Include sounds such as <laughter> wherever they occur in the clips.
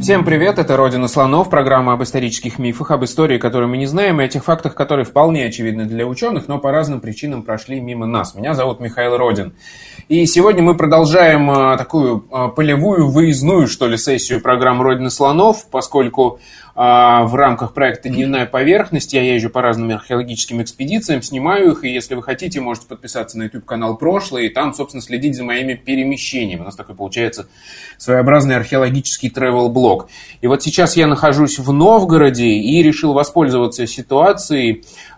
Всем привет, это «Родина слонов», программа об исторических мифах, об истории, которую мы не знаем, и о тех фактах, которые вполне очевидны для ученых, но по разным причинам прошли мимо нас. Меня зовут Михаил Родин. И сегодня мы продолжаем а, такую а, полевую, выездную, что ли, сессию программы «Родина слонов», поскольку в рамках проекта «Дневная поверхность». Я езжу по разным археологическим экспедициям, снимаю их, и если вы хотите, можете подписаться на YouTube-канал «Прошлое», и там, собственно, следить за моими перемещениями. У нас такой получается своеобразный археологический travel-блог. И вот сейчас я нахожусь в Новгороде и решил воспользоваться ситуацией, а,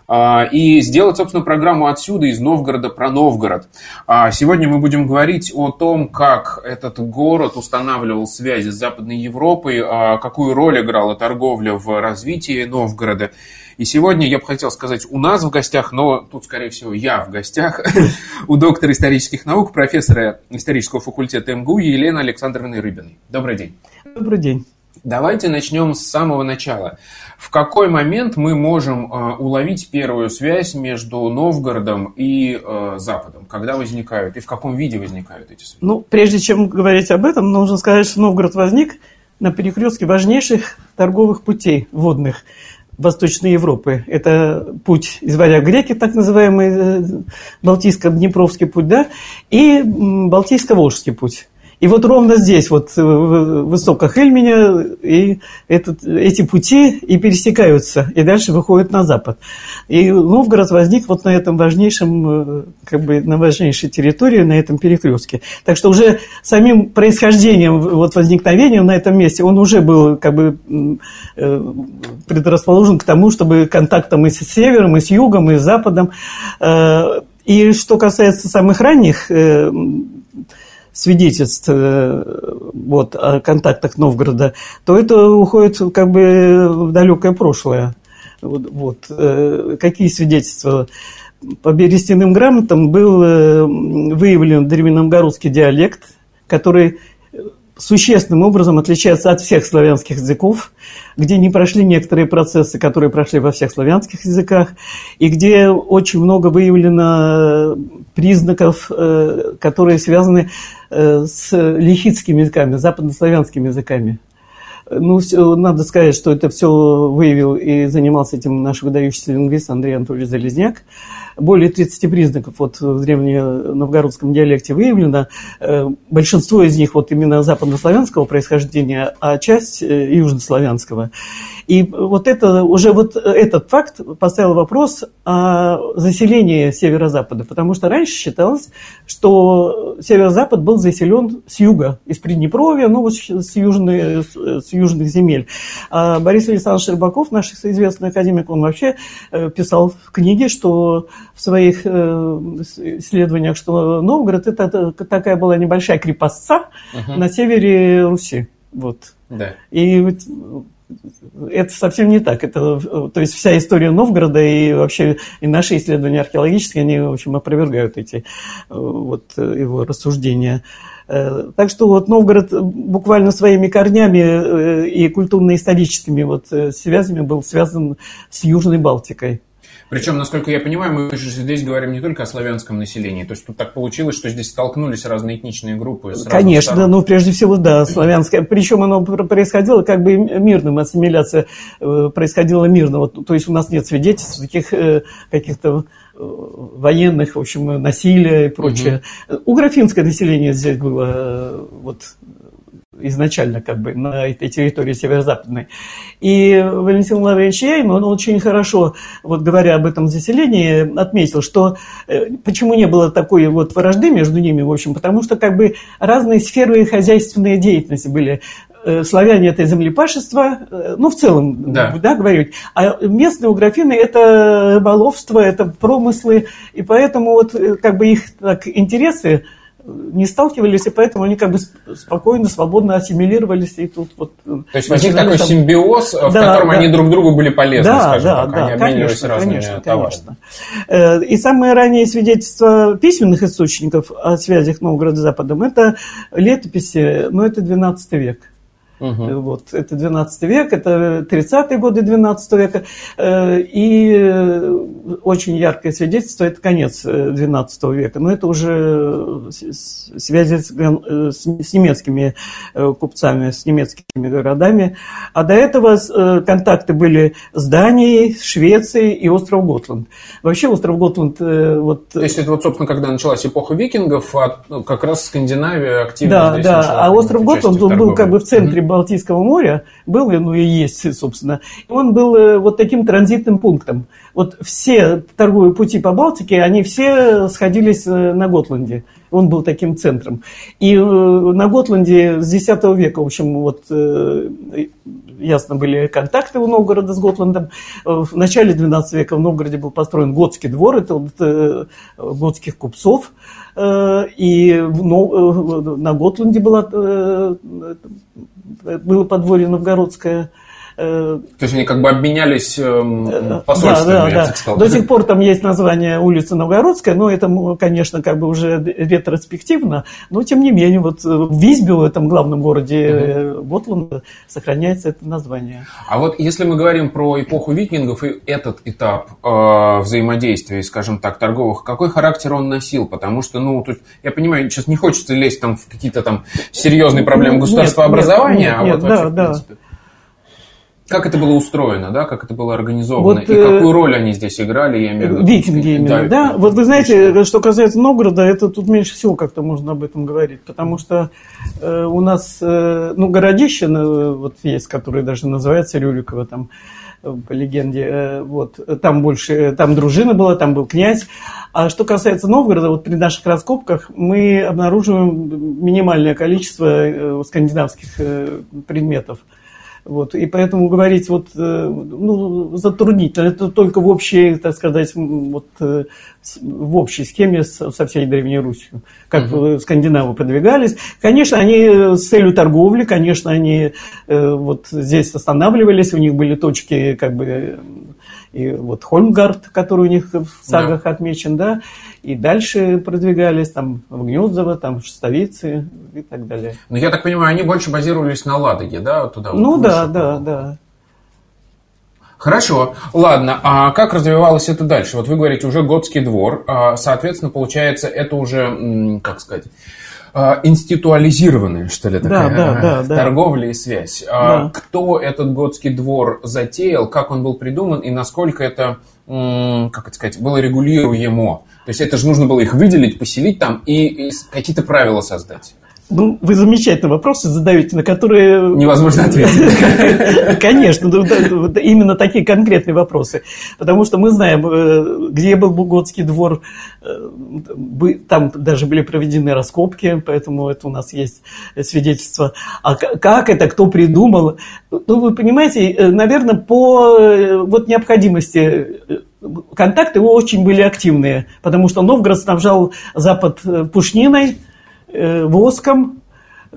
и сделать, собственно, программу отсюда, из Новгорода про Новгород. А, сегодня мы будем говорить о том, как этот город устанавливал связи с Западной Европой, а, какую роль играла торговля в развитии Новгорода. И сегодня я бы хотел сказать у нас в гостях, но тут, скорее всего, я в гостях, <laughs> у доктора исторических наук, профессора исторического факультета МГУ Елены Александровны Рыбиной. Добрый день. Добрый день. Давайте начнем с самого начала. В какой момент мы можем э, уловить первую связь между Новгородом и э, Западом? Когда возникают и в каком виде возникают эти связи? Ну, прежде чем говорить об этом, нужно сказать, что Новгород возник на перекрестке важнейших торговых путей водных Восточной Европы. Это путь из Варяг греки, так называемый э, Балтийско-Днепровский путь, да, и Балтийско-Волжский путь. И вот ровно здесь, вот э, в истоках Эльменя, и этот, эти пути и пересекаются, и дальше выходят на запад. И Новгород возник вот на этом важнейшем, э, как бы на важнейшей территории, на этом перекрестке. Так что уже самим происхождением, вот возникновением на этом месте, он уже был как бы э, предрасположен к тому, чтобы контактом и с севером, и с югом, и с западом. И что касается самых ранних свидетельств э, вот, о контактах Новгорода, то это уходит как бы в далекое прошлое. Вот, вот. Э, какие свидетельства? По берестяным грамотам был э, выявлен древненовгородский диалект, который существенным образом отличается от всех славянских языков, где не прошли некоторые процессы, которые прошли во всех славянских языках, и где очень много выявлено признаков, э, которые связаны э, с лихитскими языками, западнославянскими языками. Ну, все, надо сказать, что это все выявил и занимался этим наш выдающийся лингвист Андрей Анатольевич Залезняк более 30 признаков вот в древненовгородском диалекте выявлено. Э, большинство из них вот именно западнославянского происхождения, а часть э, южнославянского. И вот это, уже вот этот факт поставил вопрос о заселении северо-запада, потому что раньше считалось, что северо-запад был заселен с юга, из Приднепровья, ну вот с, южной, с южных земель. А Борис Александрович Щербаков, наш известный академик, он вообще э, писал в книге, что в своих э, исследованиях, что Новгород это такая была небольшая крепостца угу. на севере Руси. Вот. Да. И это совсем не так. Это, то есть вся история Новгорода и вообще и наши исследования археологические, они, в общем, опровергают эти э, вот, его рассуждения. Э, так что вот Новгород буквально своими корнями и культурно-историческими вот связями был связан с Южной Балтикой. Причем, насколько я понимаю, мы же здесь говорим не только о славянском населении. То есть тут так получилось, что здесь столкнулись разные этничные группы. Конечно, сторон. ну прежде всего, да, славянское. Причем оно происходило как бы мирным, ассимиляция э, происходила мирно. Вот, то есть у нас нет свидетельств таких э, каких-то э, военных, в общем, насилия и прочее. Угу. Угрофинское население здесь было вот изначально как бы на этой территории северо-западной. И Валентин Лавренч Яйм, он очень хорошо, вот говоря об этом заселении, отметил, что э, почему не было такой вот вражды между ними, в общем, потому что как бы разные сферы хозяйственной деятельности были э, славяне это землепашество, э, ну, в целом, да, да говорить. А местные у графины это рыболовство, это промыслы, и поэтому вот как бы их так, интересы не сталкивались, и поэтому они как бы спокойно, свободно ассимилировались. И тут вот То есть возник такой там... симбиоз, в да, котором да. они друг другу были полезны, да, скажем да, так. Да, они конечно, разными конечно, товарами. Конечно. И самые ранние свидетельства письменных источников о связях Новгорода с Западом – это летописи, но это 12 век. Угу. Вот, это 12 век, это 30-е годы 12 века. Э, и э, очень яркое свидетельство – это конец 12 века. Но это уже связи с, с немецкими купцами, с немецкими городами. А до этого контакты были с Данией, Швецией и остров Готланд. Вообще остров Готланд... Вот... То есть это вот, собственно, когда началась эпоха викингов, а ну, как раз Скандинавия активно Да, здесь да. А остров Готланд, он был как бы в центре Балтийского моря, был, ну и есть, собственно. Он был э, вот таким транзитным пунктом. Вот все торговые пути по Балтике, они все сходились э, на Готланде. Он был таким центром. И э, на Готланде с X века, в общем, вот ясно были контакты у Новгорода с Готландом. В начале XII века в Новгороде был построен готский двор, это вот, готских купцов. И на Готланде была было подворье новгородское. Э, То есть они как бы обменялись эм, э, посольствами, да, да, я так сказал. До сих пор там есть название улицы Новгородская, но это, конечно, как бы уже ретроспективно, но тем не менее, вот в Визбе, в этом главном городе угу. Готланда, сохраняется это название. А вот если мы говорим про эпоху викингов и этот этап э, взаимодействия, скажем так, торговых, какой характер он носил? Потому что, ну, тут, я понимаю, сейчас не хочется лезть там в какие-то там серьезные проблемы государства образования, нет, а нет, вот да, вообще, да. в принципе. Как это было устроено, да, как это было организовано, вот, и какую э, роль они здесь играли, я имею в виду. Викинги именно, да, да. Вот вы знаете, что касается Новгорода, это тут меньше всего как-то можно об этом говорить, потому что э, у нас, э, ну, городище э, вот есть, которое даже называется Рюриково, там, э, по легенде, вот, там больше, там дружина была, там был князь. А что касается Новгорода, вот при наших раскопках мы обнаруживаем минимальное количество скандинавских предметов. Вот, и поэтому говорить вот, э, ну, затруднительно. Это только в общей, так сказать, вот, э, в общей схеме со всей Древней Русью, как угу. скандинавы продвигались. Конечно, они с целью торговли, конечно, они вот здесь останавливались, у них были точки как бы и вот Хольмгард, который у них в сагах да. отмечен, да, и дальше продвигались там в Гнездово, там в Шестовице и так далее. Но я так понимаю, они больше базировались на Ладоге, да, туда? Ну вот, да, да, да. Хорошо, ладно, а как развивалось это дальше? Вот вы говорите, уже готский двор, а, соответственно, получается, это уже, как сказать, институализированная, что ли, такая да, да, торговля и связь. А да. Кто этот готский двор затеял, как он был придуман и насколько это, как это сказать, было регулируемо? То есть это же нужно было их выделить, поселить там и, и какие-то правила создать. Ну, вы замечательные вопросы задаете, на которые... Невозможно ответить. <laughs> Конечно, именно такие конкретные вопросы. Потому что мы знаем, э, где был Буготский двор, э, там даже были проведены раскопки, поэтому это у нас есть свидетельство. А как это, кто придумал? Ну, вы понимаете, э, наверное, по вот необходимости контакты очень были активные, потому что Новгород снабжал Запад пушниной, воском,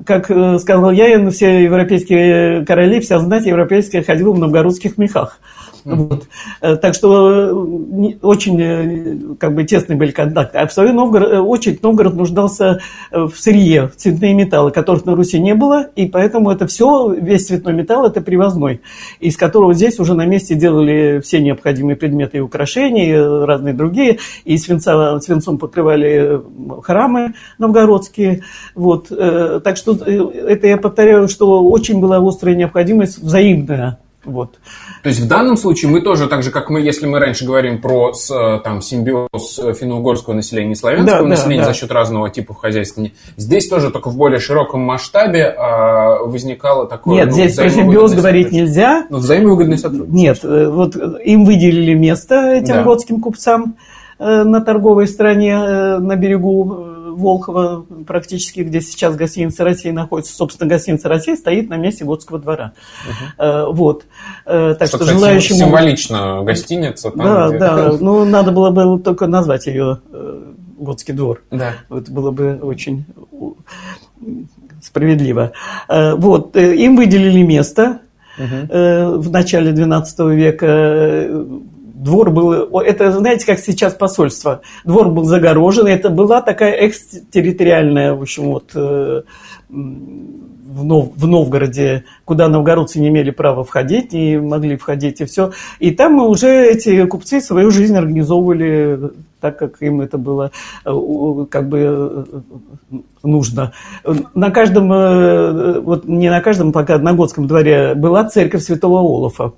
как э, сказал я, все европейские короли, вся знать европейская ходила в новгородских мехах. Вот. Э, так что э, очень как бы тесные были контакты. А в свою Новгород, очередь Новгород нуждался в сырье, в цветные металлы, которых на Руси не было, и поэтому это все, весь цветной металл, это привозной, из которого здесь уже на месте делали все необходимые предметы и украшения, и разные другие, и свинца, свинцом покрывали храмы новгородские. Вот. Так что это я повторяю, что очень была острая необходимость взаимная вот. То есть в данном случае мы тоже, так же как мы, если мы раньше говорим про с, там, симбиоз финно-угорского населения и славянского да, населения да, да. за счет разного типа хозяйства, здесь тоже только в более широком масштабе а, возникало такое... Нет, ну, здесь про симбиоз говорить нельзя. Ну, взаимовыгодный сотрудничество. Нет, э, вот им выделили место этим да. готским купцам э, на торговой стороне э, на берегу Волхова, практически, где сейчас гостиница России находится. Собственно, гостиница России стоит на месте Готского двора. Угу. Вот. Э, так что, что желающим... Символично гостиница. Там, да, где... да. Ну, надо было бы только назвать ее э, Готский двор. Да. Это было бы очень справедливо. Вот, им выделили место угу. в начале XII века двор был, это знаете, как сейчас посольство, двор был загорожен, это была такая экстерриториальная, в общем, вот э, в, Нов, в Новгороде, куда новгородцы не имели права входить, не могли входить и все. И там уже эти купцы свою жизнь организовывали так, как им это было э, как бы э, нужно. На каждом, вот не на каждом, пока на Готском дворе была церковь святого Олафа.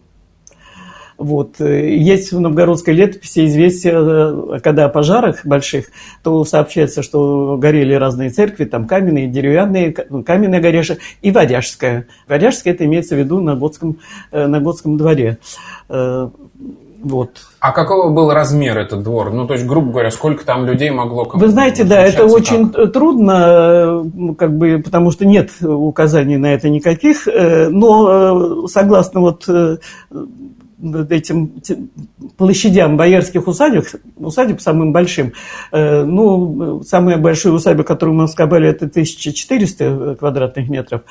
Вот. Есть в новгородской летописи известие, э, когда о пожарах больших, то сообщается, что горели разные церкви, там каменные, деревянные, каменная горяша и Варяжская. Варяжская это имеется в виду на Готском, э, на Готском дворе. Э, вот. А какого был размер этот двор? Ну, то есть, грубо говоря, сколько там людей могло... Вы знаете, да, это очень как? трудно, как бы, потому что нет указаний на это никаких, но согласно вот этим площадям боярских усадеб, усадеб самым большим, э, ну, самая большая усадьба, которую мы раскопали, это 1400 квадратных метров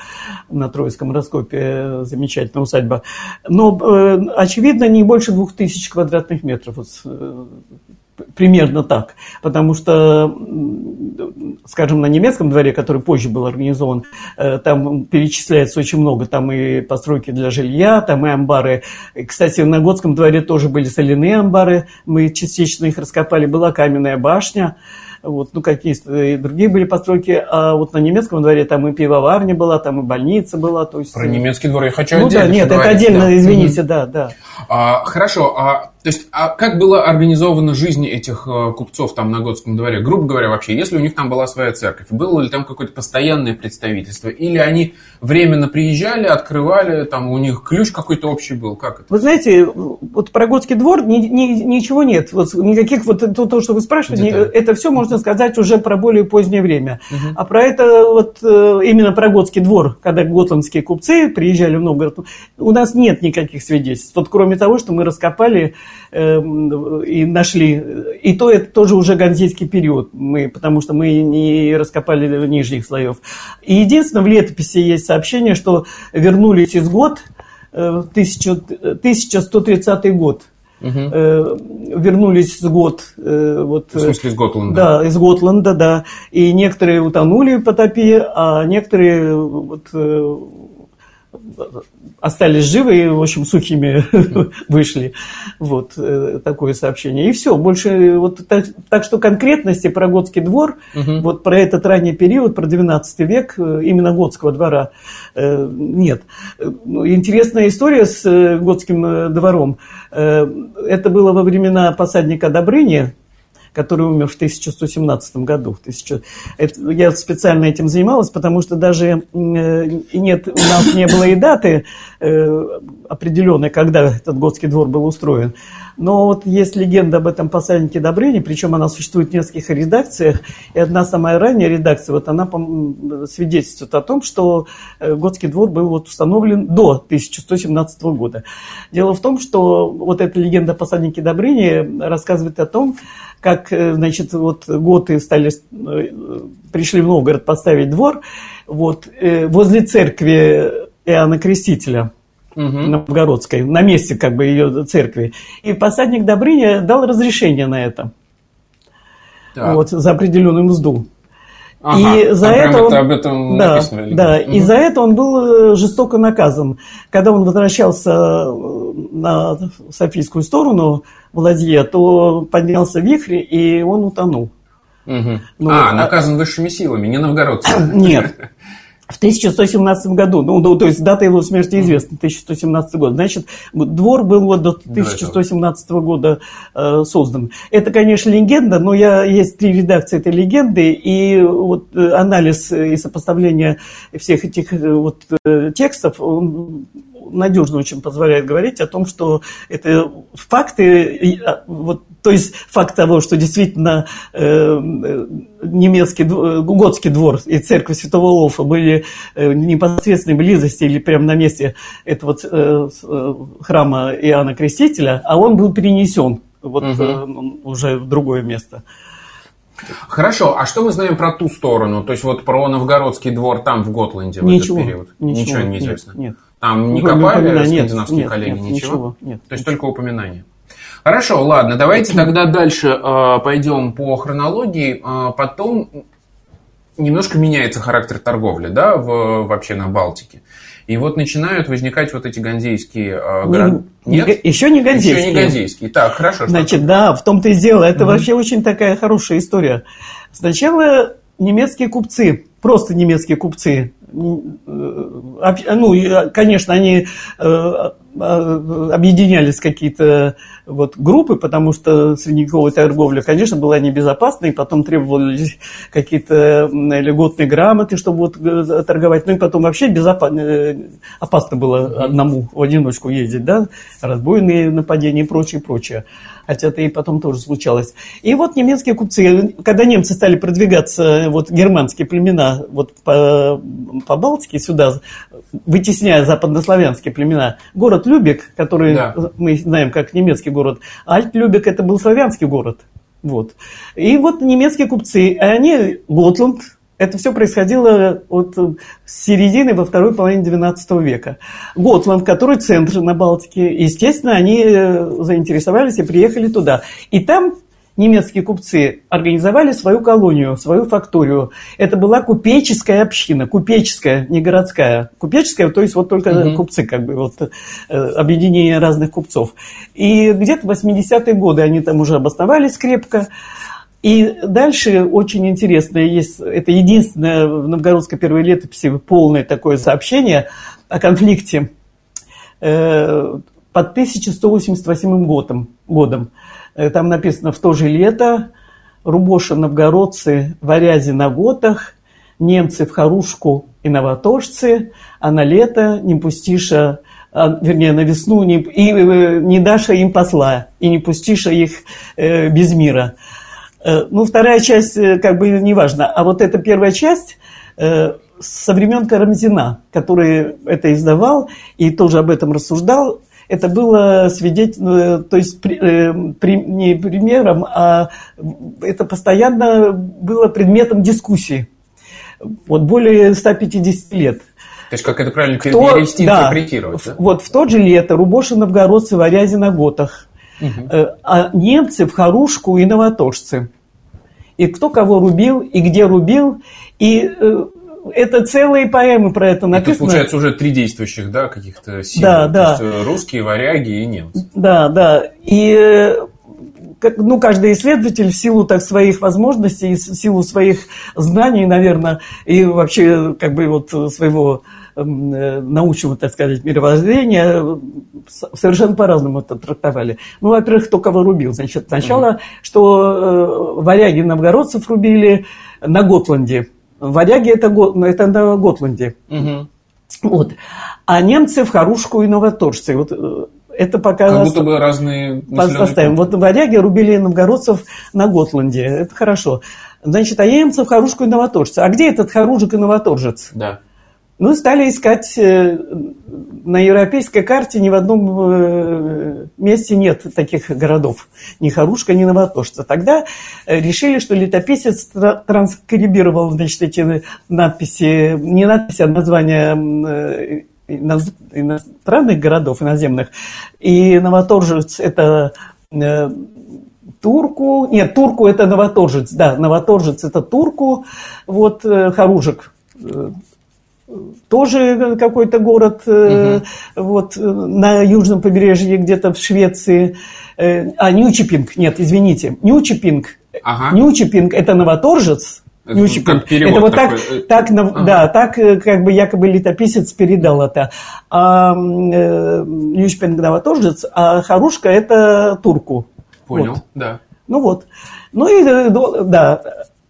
на Троицком раскопе, замечательная усадьба. Но, э, очевидно, не больше 2000 квадратных метров. Э, примерно так. Потому что, скажем, на немецком дворе, который позже был организован, э, там перечисляется очень много. Там и постройки для жилья, там и амбары. Кстати, на Готском дворе тоже были соляные амбары. Мы частично их раскопали. Была каменная башня вот, ну, какие-то и другие были постройки, а вот на немецком дворе там и пивоварня была, там и больница была, то есть... Про немецкий двор я хочу ну, отдельно да, нет, это отдельно, да. извините, mm-hmm. да, да. А, хорошо, а то есть, а как была организована жизнь этих э, купцов там на Готском дворе? Грубо говоря, вообще, если у них там была своя церковь, было ли там какое-то постоянное представительство? Или они временно приезжали, открывали, там у них ключ какой-то общий был? Как это? Вы знаете, вот про Готский двор ни, ни, ничего нет. Вот никаких, вот то, то что вы спрашиваете, Детали. это все можно сказать уже про более позднее время. Угу. А про это, вот э, именно про Готский двор, когда готландские купцы приезжали в Новгород, у нас нет никаких свидетельств. Вот кроме того, что мы раскопали Эм, и нашли. И то это тоже уже ганзейский период, мы, потому что мы не раскопали нижних слоев. И единственное, в летописи есть сообщение, что вернулись из год, 1130 э, год. Угу. вернулись с год. Э, вот, в смысле, из Готланда? Да, из Готланда, да. И некоторые утонули в потопе, а некоторые вот, остались живы и, в общем, сухими <laughs> вышли. Вот э, такое сообщение. И все, больше вот так, так что конкретности про Готский двор, угу. вот про этот ранний период, про 12 век, э, именно Готского двора э, нет. Ну, интересная история с Готским двором. Это было во времена посадника Добрыни, который умер в 1117 году. В 1000... Это, я специально этим занималась, потому что даже э, нет, у нас не было и даты э, определенной, когда этот готский двор был устроен. Но вот есть легенда об этом посаднике Добрыни, причем она существует в нескольких редакциях. И одна самая ранняя редакция, вот она свидетельствует о том, что э, Готский двор был вот установлен до 1117 года. Дело в том, что вот эта легенда о посаднике Добрыни рассказывает о том, как, э, значит, вот готы стали, э, пришли в Новгород поставить двор, вот, э, возле церкви Иоанна Крестителя угу. Новгородской, на месте как бы ее церкви. И посадник Добрыня дал разрешение на это. Так. Вот, за определенную мзду. Ага, и за это он, об этом да, написано. Да, угу. и за это он был э, жестоко наказан. Когда он возвращался э, на Софийскую сторону в ладье, то поднялся вихрь, и он утонул. Угу. Ну, а, наказан высшими силами, не новгородцами. Нет. <laughs> в 1117 году, ну, ну, то есть дата его смерти известна, 1117 год. Значит, двор был вот до 1117 года э, создан. Это, конечно, легенда, но я, есть три редакции этой легенды, и вот э, анализ и сопоставление всех этих э, вот э, текстов, он надежно очень позволяет говорить о том, что это факты, а, вот, то есть факт того, что действительно э, немецкий, готский двор и церковь Святого Лофа были э, в непосредственной близости или прямо на месте этого э, э, храма Иоанна Крестителя, а он был перенесен вот угу. уже в другое место. Хорошо, а что мы знаем про ту сторону? То есть вот про Новгородский двор там, в Готланде, в ничего, этот период? Ничего, ничего не нет, известно? Нет. Там не Кроме копали упоминания, скандинавские нет, коллеги? нет, ничего? ничего, нет. То есть только упоминания. Хорошо, ладно, давайте тогда дальше э, пойдем по хронологии. Э, потом немножко меняется характер торговли, да, в, вообще на Балтике. И вот начинают возникать вот эти ганзейские э, города. Не- не- еще не ганзейские. Еще не ганзейские. Так, хорошо. что Значит, да, в том-то и дело. Это вообще очень такая хорошая история. Сначала немецкие купцы, просто немецкие купцы, ну, и, э, конечно, они э, э, объединялись в какие-то вот группы, потому что средневековая торговля, конечно, была небезопасной, и потом требовались какие-то льготные грамоты, чтобы вот э, торговать. Ну и потом вообще безопа- э, опасно было одному в одиночку ездить, да, разбойные нападения и прочее, прочее. Хотя это и потом тоже случалось. И вот немецкие купцы, когда немцы стали продвигаться, вот германские племена, вот по, по Балтике сюда, вытесняя западнославянские племена, город Любек, который Да. мы знаем как немецкий город, Альт-Любек это был славянский город. Вот. И вот немецкие купцы, они, Готланд, это все происходило от с середины во второй половине XIX века. Готланд, который центр на Балтике, естественно, они э, заинтересовались и приехали туда. И там немецкие купцы организовали свою колонию, свою факторию. Это была купеческая община, купеческая, не городская. Купеческая, то есть вот только Мгм. купцы, как бы, вот э, объединение разных купцов. И где-то в 80-е годы они там уже обосновались крепко. И дальше очень интересное есть, это единственное в новгородской первой летописи полное такое сообщение о конфликте э, под 1188 годом. годом. Э, Там написано «В то же лето Рубоша новгородцы варязи на готах, немцы в Харушку и новоторжцы, а на лето не пустиша, вернее, на весну не, и, э, не даша им посла, и не пустиша их э, без мира». Э, Ну, вторая часть, как бы, неважно. А вот эта первая часть э, со времен Карамзина, который это издавал и тоже об этом рассуждал, это было свидетель, то есть при- э, при- не примером, а это постоянно было предметом дискуссии. Вот более 150 лет. То есть как это правильно Кто- перевести, да, интерпретировать, да? Вот в тот же лето Рубоши новгородцы варязи на готах, Э, а немцы в Харушку и новоторжцы. И кто кого рубил, и где рубил, и э, это целые поэмы про это Это написано. получается уже три действующих, да, каких-то сил. Да, То да. есть, э, русские, варяги и немцы. Да, да. И э, ну, каждый исследователь в силу так своих возможностей, в силу своих знаний, наверное, и вообще как бы вот своего эм, э, научного, так сказать, мировоззрения э, совершенно по-разному это трактовали. Ну, во-первых, кто кого рубил. Значит, сначала, что э, варяги новгородцев рубили на Готланде. Варяги это, ну, это на Готланде. Мгм. Вот. А немцы в Харушку и Новоторжцы. Вот э, это пока... Как будто бы разные Поставим. Вот варяги рубили новгородцев на Готланде. Это хорошо. Значит, а немцев Харушку и Новоторжцы. А где этот Харужик и Новоторжец? Да. Ну, стали искать э, на европейской карте ни в одном э, месте нет таких городов. Ни Харушка, ни Новоторжца. Тогда э, решили, что летописец тра- транскрибировал значит, эти надписи, не надписи, а названия иностранных городов, иноземных. И Новоторжец – это Турку, нет, Турку это Новоторжец, да, Новоторжец это Турку, вот Харужик э, тоже какой-то город э, вот э, на южном побережье где-то в Швеции, Э, а Ньючепинг, нет, извините, Ньючепинг, Ага. Ньючепинг это Новоторжец, Это Ньючепинг. как это вот так, такой, э, так, нав- ага. да, так э, как бы якобы летописец передал это. А э, Ньючепинг Новоторжец, а Харушка это Турку. Понял, Вот. да. Ну вот. Ну и э, да,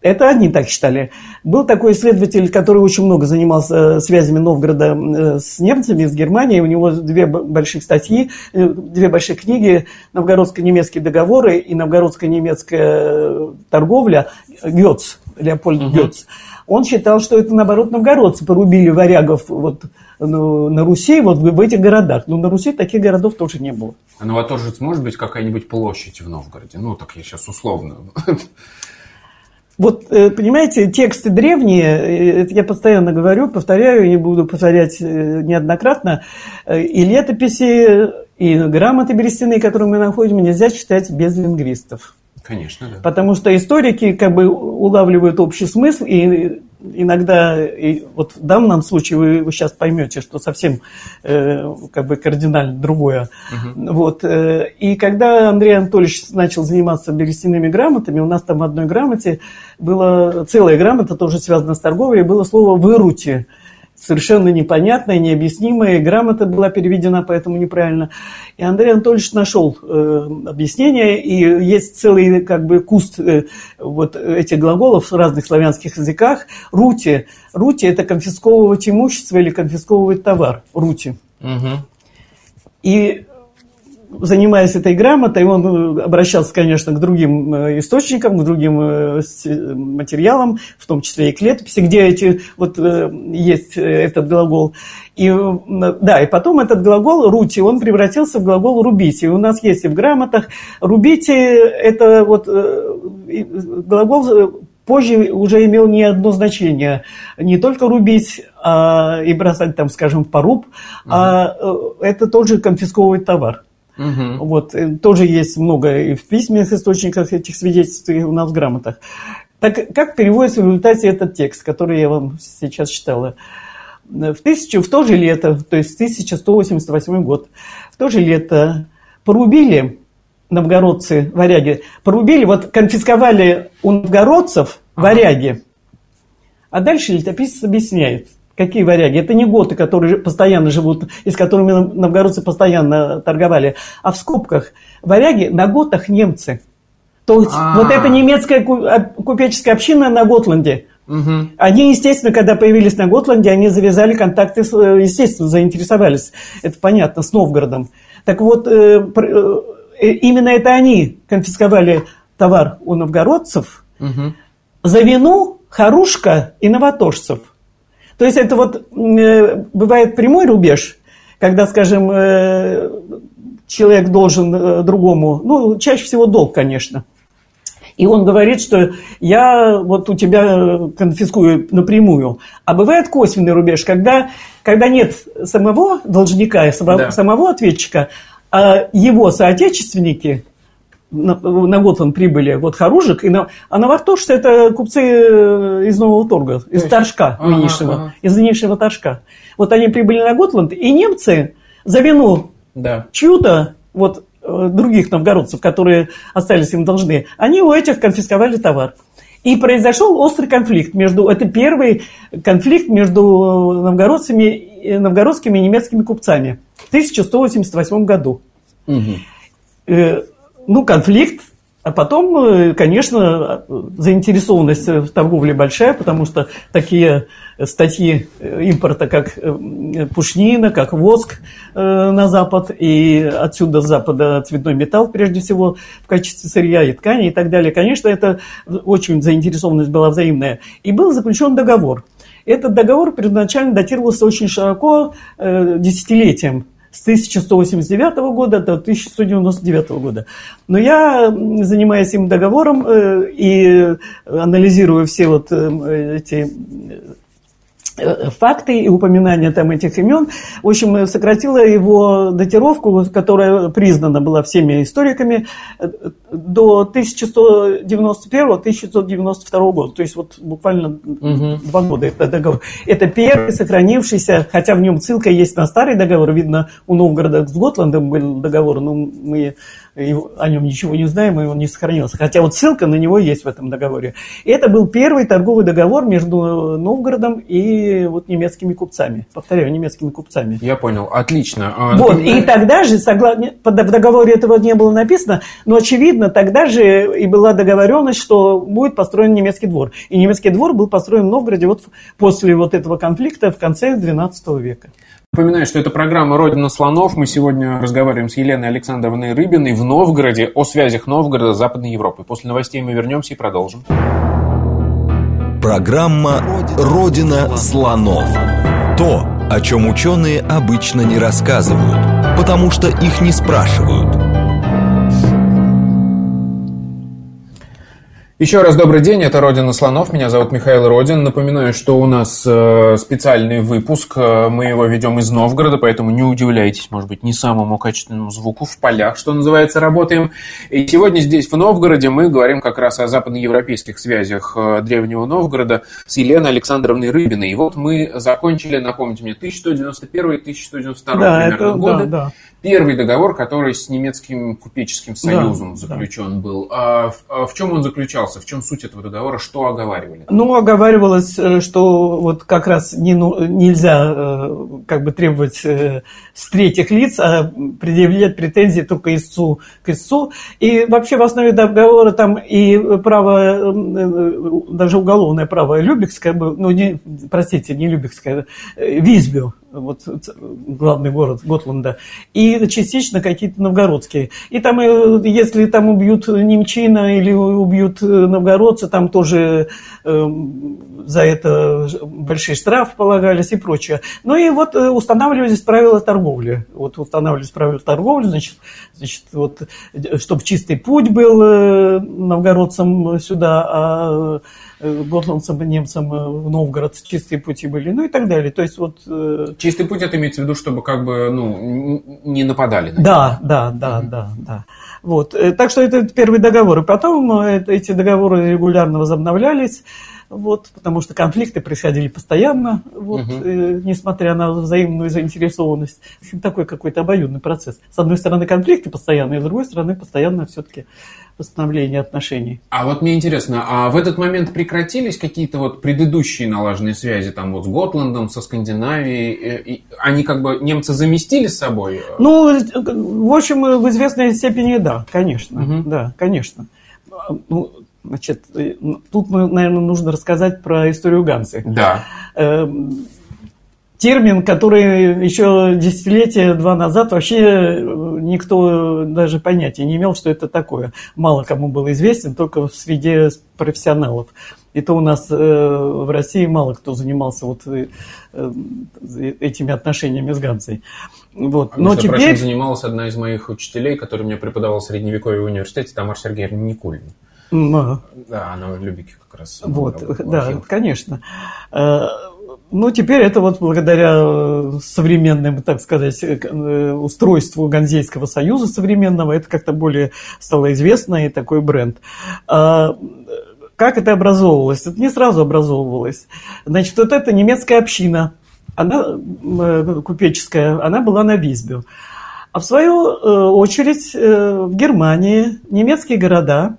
это они так считали. Был такой исследователь, который очень много занимался э, связями Новгорода э, с немцами, с Германией. У него две больших статьи, э, две большие книги «Новгородско-немецкие договоры» и «Новгородско-немецкая торговля» Гёц, Леопольд Гёц. Он считал, что это, наоборот, новгородцы порубили варягов вот, ну, на Руси, вот в этих городах. Но на Руси таких городов тоже не было. А Новоторжец может быть какая-нибудь площадь в Новгороде? Ну, так я сейчас условно. <laughs> Вот, э, понимаете, тексты древние, э, это я постоянно говорю, повторяю, не буду повторять э, неоднократно, и летописи, и грамоты берестяные, которые мы находим, нельзя читать без лингвистов. Конечно, да. Потому что историки как бы улавливают общий смысл, и иногда, и вот в данном случае вы, вы сейчас поймете, что совсем э, как бы кардинально другое. Угу. Вот, э, и когда Андрей Анатольевич начал заниматься берестяными грамотами, у нас там в одной грамоте была целая грамота, тоже связана с торговлей, было слово «вырути» совершенно непонятная, необъяснимая. Грамота была переведена, поэтому неправильно. И Андрей Анатольевич нашел э, объяснение, и есть целый как бы куст э, вот этих глаголов в разных славянских языках. Рути. Рути – это конфисковывать имущество или конфисковывать товар. Рути. Угу. И занимаясь этой грамотой, он э, обращался, конечно, к другим э, источникам, к другим э, материалам, в том числе и к летописи, где эти, вот, есть этот глагол. И, да, и потом этот глагол «рути», он превратился в глагол «рубить». И у нас есть и в грамотах «рубите» – это вот глагол позже уже имел не одно значение. Не только рубить а, и бросать, там, скажем, поруб, угу. а это тоже конфисковывать товар. Угу. Вот, э, тоже есть много и в письменных источниках этих свидетельств, и у нас в грамотах. Так как переводится в результате этот текст, который я вам сейчас читала? В, тысячу, в то же лето, то есть 1188 год, в то же лето порубили новгородцы варяги, порубили, вот конфисковали у новгородцев варяги, а дальше летописец объясняет. Какие варяги? Это не готы, которые постоянно живут и с которыми новгородцы постоянно торговали. А в скобках варяги на готах немцы. То есть А-а-а. вот эта немецкая а, купеческая община на Готланде. Угу. Они, естественно, когда появились на Готланде, они завязали контакты, естественно, заинтересовались, это понятно, с Новгородом. Так вот, э, э, именно это они конфисковали товар у новгородцев угу. за вину Харушка и новотошцев – то есть это вот э, бывает прямой рубеж, когда, скажем, э, человек должен э, другому, ну, чаще всего долг, конечно. И он говорит, что я вот у тебя конфискую напрямую. А бывает косвенный рубеж, когда, когда нет самого должника, самого, да. самого ответчика, а его соотечественники – на, на Готланд прибыли вот Харужик, и на, а Новартошцы это купцы э, из Нового Торга, из Торжка ага, нынешнего, ага. из нынешнего Торжка. Вот они прибыли на Готланд, и немцы за вину да. чью-то, вот э, других новгородцев, которые остались им должны, они у этих конфисковали товар. И произошел острый конфликт между, это первый конфликт между новгородцами, новгородскими и немецкими купцами в 1188 году. Угу ну, конфликт, а потом, э, конечно, заинтересованность в торговле большая, потому что такие статьи импорта, как э, пушнина, как воск э, на Запад, и отсюда с Запада цветной металл, прежде всего, в качестве сырья и ткани и так далее. Конечно, это очень заинтересованность была взаимная. И был заключен договор. Этот договор первоначально датировался очень широко десятилетием с 1189 года до 1199 года. Но я, занимаясь им договором э, и анализируя все вот э, эти факты и упоминания там этих имен. В общем, сократила его датировку, которая признана была всеми историками, э, до 1191-1192 года. То есть вот буквально угу. два года это договор. Это первый сохранившийся, хотя в нем ссылка есть на старый договор, видно, у Новгорода с Готландом был договор, но мы о нем ничего не знаем, и он не сохранился. Хотя вот ссылка на него есть в этом договоре. И это был первый торговый договор между Новгородом и вот немецкими купцами. Повторяю, немецкими купцами. Я понял, отлично. А, вот, и тогда же, согласно, в договоре этого не было написано, но очевидно, тогда же и была договоренность, что будет построен немецкий двор. И немецкий двор был построен в Новгороде вот после вот этого конфликта в конце XII века. Напоминаю, что это программа «Родина слонов». Мы сегодня разговариваем с Еленой Александровной Рыбиной в Новгороде о связях Новгорода с Западной Европой. После новостей мы вернемся и продолжим. Программа «Родина слонов». То, о чем ученые обычно не рассказывают, потому что их не спрашивают – Еще раз добрый день, это Родина Слонов, меня зовут Михаил Родин. Напоминаю, что у нас э, специальный выпуск, э, мы его ведем из Новгорода, поэтому не удивляйтесь, может быть, не самому качественному звуку, в полях, что называется, работаем. И сегодня здесь, в Новгороде, мы говорим как раз о западноевропейских связях э, Древнего Новгорода с Еленой Александровной Рыбиной. И вот мы закончили, напомните мне, 1191-1192 да, примерно это, годы. Да, да первый договор, который с немецким купеческим союзом да, заключен да. был. А в, а в чем он заключался? В чем суть этого договора? Что оговаривали? Ну, оговаривалось, э, что вот как раз не, ну, нельзя э, как бы требовать э, с третьих лиц, а предъявлять претензии только истцу к истцу. И вообще в основе договора там и право, даже уголовное право Любекское, ну, не, простите, не Любекское, Визбю, вот главный город Готланда, и частично какие-то новгородские. И там, э, если там убьют немчина или убьют э, новгородца, там тоже э, за это большие штрафы полагались и прочее. Ну и вот э, устанавливались правила торговли. Вот устанавливались правила торговли, значит, значит вот, чтобы чистый путь был новгородцам сюда, а готландцам и немцам в Новгород чистые пути были, ну и так далее. То есть вот... Чистый путь это имеется в виду, чтобы как бы, ну, не нападали на Да, да, да, mm-hmm. да, да. Вот. Так что это первый договор. И потом эти договоры регулярно возобновлялись вот, потому что конфликты происходили постоянно, вот, угу. э, несмотря на взаимную заинтересованность. В общем, такой какой-то обоюдный процесс. С одной стороны конфликты постоянные, с другой стороны постоянно все-таки восстановление отношений. А вот мне интересно, а в этот момент прекратились какие-то вот предыдущие налаженные связи там вот с Готландом, со Скандинавией? И они как бы немцы заместили с собой? Ну, в общем, в известной степени да, конечно, угу. да, конечно. Ну, Значит, э, тут, наверное, нужно рассказать про историю Гансы. Да. Эм, термин, который еще десятилетия два назад вообще э, никто даже понятия не имел, что это такое. Мало кому был известен, только в среде профессионалов. И то у нас э, в России мало кто занимался вот этими отношениями с Ганцей. Вот. А, Но теперь... Прочим, занималась одна из моих учителей, который мне преподавал в средневековье университете, Тамара Сергеевна Никулина. Но... Да, она в Любике как раз. Вот, да, конечно. Э, ну, теперь это вот благодаря э, современным, так сказать, э, устройству Ганзейского союза современного, это как-то более стало известно и такой бренд. А, как это образовывалось? Это не сразу образовывалось. Значит, вот эта немецкая община, она купеческая, она была на Визбе. А в свою очередь в Германии немецкие города